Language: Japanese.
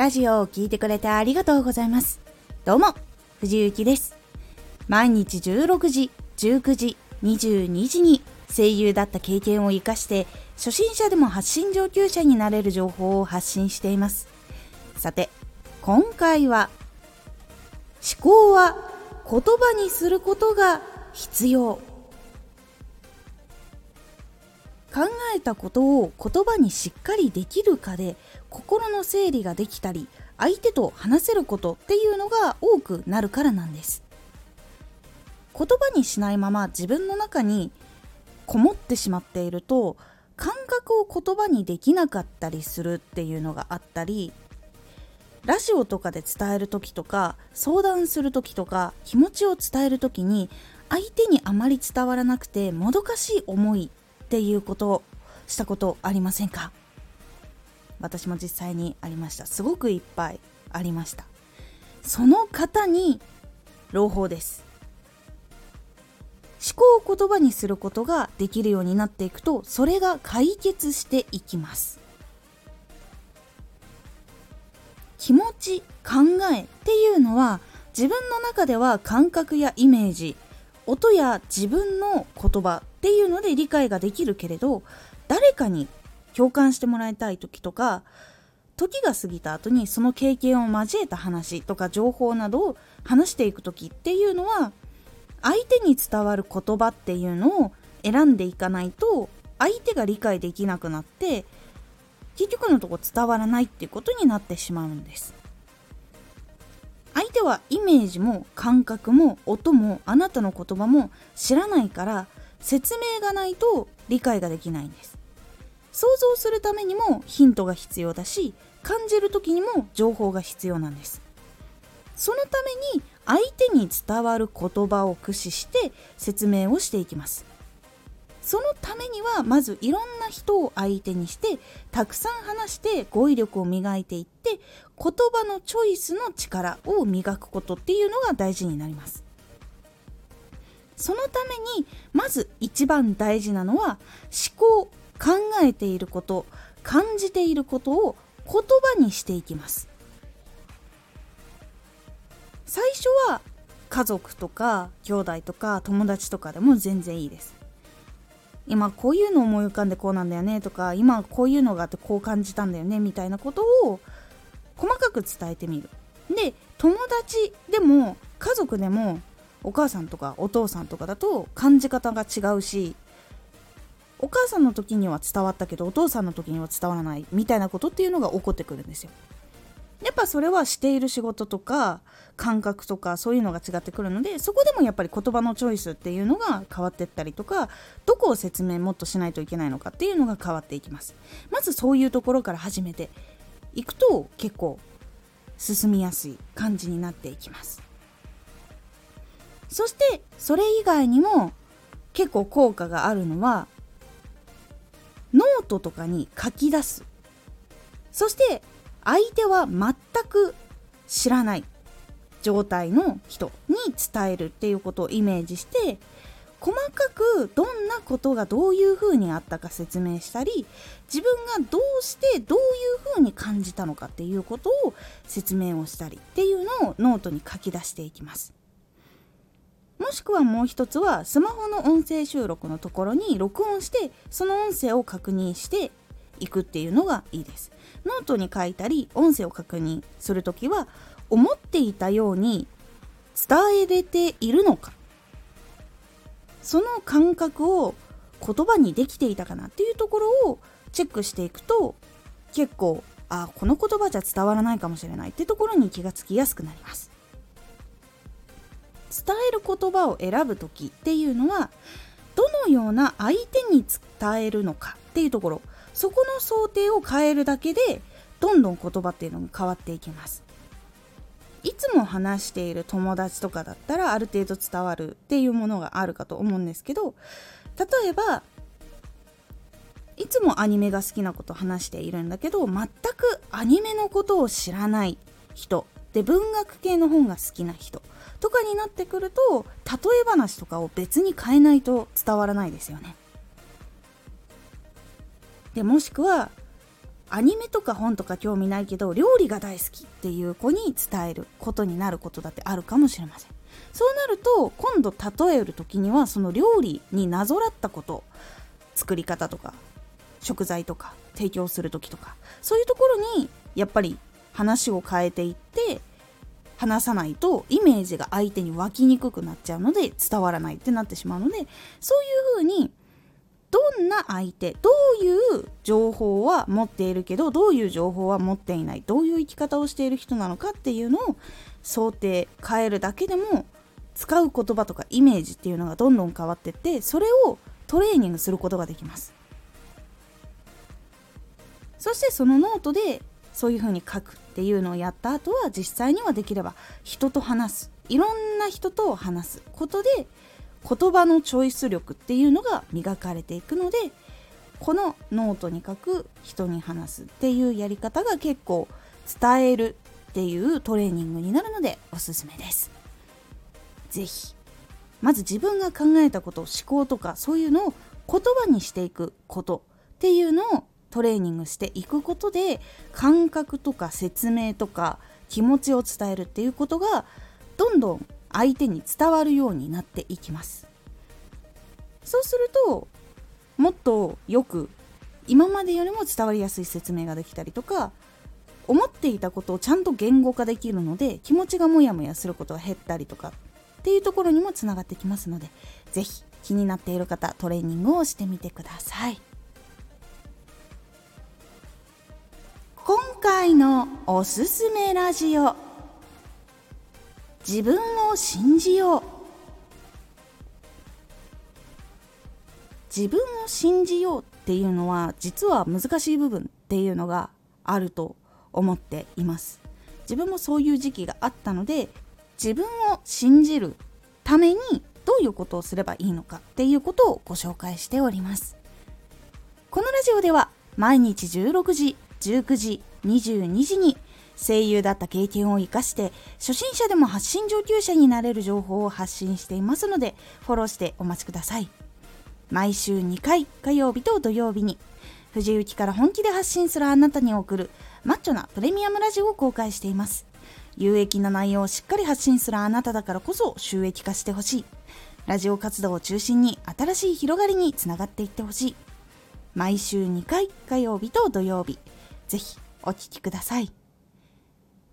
ラジオを聴いてくれてありがとうございます。どうも、藤幸です。毎日16時、19時、22時に声優だった経験を活かして、初心者でも発信上級者になれる情報を発信しています。さて、今回は、思考は言葉にすることが必要。考えたことを言葉にしっかりできるかで心の整理ができたり相手と話せることっていうのが多くなるからなんです。言葉にしないまま自分の中にこもってしまっていると感覚を言葉にできなかったりするっていうのがあったりラジオとかで伝える時とか相談する時とか気持ちを伝える時に相手にあまり伝わらなくてもどかしい思いっていうことしたことありませんか？私も実際にありました。すごくいっぱいありました。その方に朗報です。思考を言葉にすることができるようになっていくとそれが解決していきます。気持ち考えっていうのは自分の中では感覚やイメージ音や自分の言葉っていうので理解ができるけれど誰かに共感してもらいたい時とか時が過ぎた後にその経験を交えた話とか情報などを話していく時っていうのは相手に伝わる言葉っていうのを選んでいかないと相手が理解できなくなって結局のとこ伝わらないっていうことになってしまうんです。相手はイメージも感覚も音もあなたの言葉も知らないから説明がないと理解ができないんです。想像するためにもヒントが必要だし感じる時にも情報が必要なんです。そのために相手に伝わる言葉を駆使して説明をしていきます。そのためにはまずいろんな人を相手にしてたくさん話して語彙力を磨いていって言葉のチョイスの力を磨くことっていうのが大事になります。そのためにまず一番大事なのは思考考えていること感じていることを言葉にしていきます。最初は家族とか兄弟とか友達とかでも全然いいです。今こういうの思い浮かんでこうなんだよねとか今こういうのがあってこう感じたんだよねみたいなことを細かく伝えてみる。で友達でも家族でもお母さんとかお父さんとかだと感じ方が違うしお母さんの時には伝わったけどお父さんの時には伝わらないみたいなことっていうのが起こってくるんですよ。やっぱそれはしている仕事とか感覚とかそういうのが違ってくるのでそこでもやっぱり言葉のチョイスっていうのが変わってったりとかどこを説明もっとしないといけないのかっていうのが変わっていきます。まずそういうところから始めていくと結構進みやすい感じになっていきます。そしてそれ以外にも結構効果があるのはノートとかに書き出す。そして相手は全く知らない状態の人に伝えるっていうことをイメージして細かくどんなことがどういうふうにあったか説明したり自分がどうしてどういうふうに感じたのかっていうことを説明をしたりっていうのをノートに書き出していきます。もしくはもう一つはスマホの音声収録のところに録音してその音声を確認していくっていうのがいいです。ノートに書いたり音声を確認するときは思っていたように伝えれているのか。その感覚を言葉にできていたかなっていうところをチェックしていくと結構あこの言葉じゃ伝わらないかもしれないってところに気がつきやすくなります。伝える言葉を選ぶ時っていうのはどのような相手に伝えるのかっていうところ。そこの想定を変えるだけでどんどん言葉っていうのが変わっていきますいつも話している友達とかだったらある程度伝わるっていうものがあるかと思うんですけど例えばいつもアニメが好きなこと話しているんだけど全くアニメのことを知らない人で文学系の本が好きな人とかになってくると例え話とかを別に変えないと伝わらないですよね。でもしくはアニメとか本とか興味ないけど料理が大好きっていう子に伝えることになることだってあるかもしれません。そうなると今度例える時にはその料理になぞらったこと作り方とか食材とか提供する時とかそういうところにやっぱり話を変えていって話さないとイメージが相手に湧きにくくなっちゃうので伝わらないってなってしまうのでそういうふうにどんな相手どういう情報は持っているけどどういう情報は持っていないどういう生き方をしている人なのかっていうのを想定変えるだけでも使う言葉とかイメージっていうのがどんどん変わってってそれをトレーニングすることができます。そしてそのノートでそういうふうに書くっていうのをやった後は実際にはできれば人と話す。いろんな人と話すことで言葉のチョイス力っていうのが磨かれていくのでこのノートに書く人に話すっていうやり方が結構伝えるっていうトレーニングになるのでおすすめです。是非まず自分が考えたこと思考とかそういうのを言葉にしていくことっていうのをトレーニングしていくことで感覚とか説明とか気持ちを伝えるっていうことがどんどん相手に伝わるようになっていきます。そうするともっとよく今までよりも伝わりやすい説明ができたりとか思っていたことをちゃんと言語化できるので気持ちがモヤモヤすることが減ったりとかっていうところにもつながってきますので是非気になっている方トレーニングをしてみてください。今回のおすすめラジオ。自分を信じよう。自分を信じようっていうのは実は難しい部分っていうのがあると思っています。自分もそういう時期があったので自分を信じるためにどういうことをすればいいのかっていうことをご紹介しております。このラジオでは毎日16時19時22時に声優だった経験を生かして初心者でも発信上級者になれる情報を発信していますのでフォローしてお待ちください。毎週2回火曜日と土曜日に藤雪から本気で発信するあなたに送るマッチョなプレミアムラジオを公開しています。有益な内容をしっかり発信するあなただからこそ収益化してほしい。ラジオ活動を中心に新しい広がりにつながっていってほしい。毎週2回火曜日と土曜日ぜひお聴きください。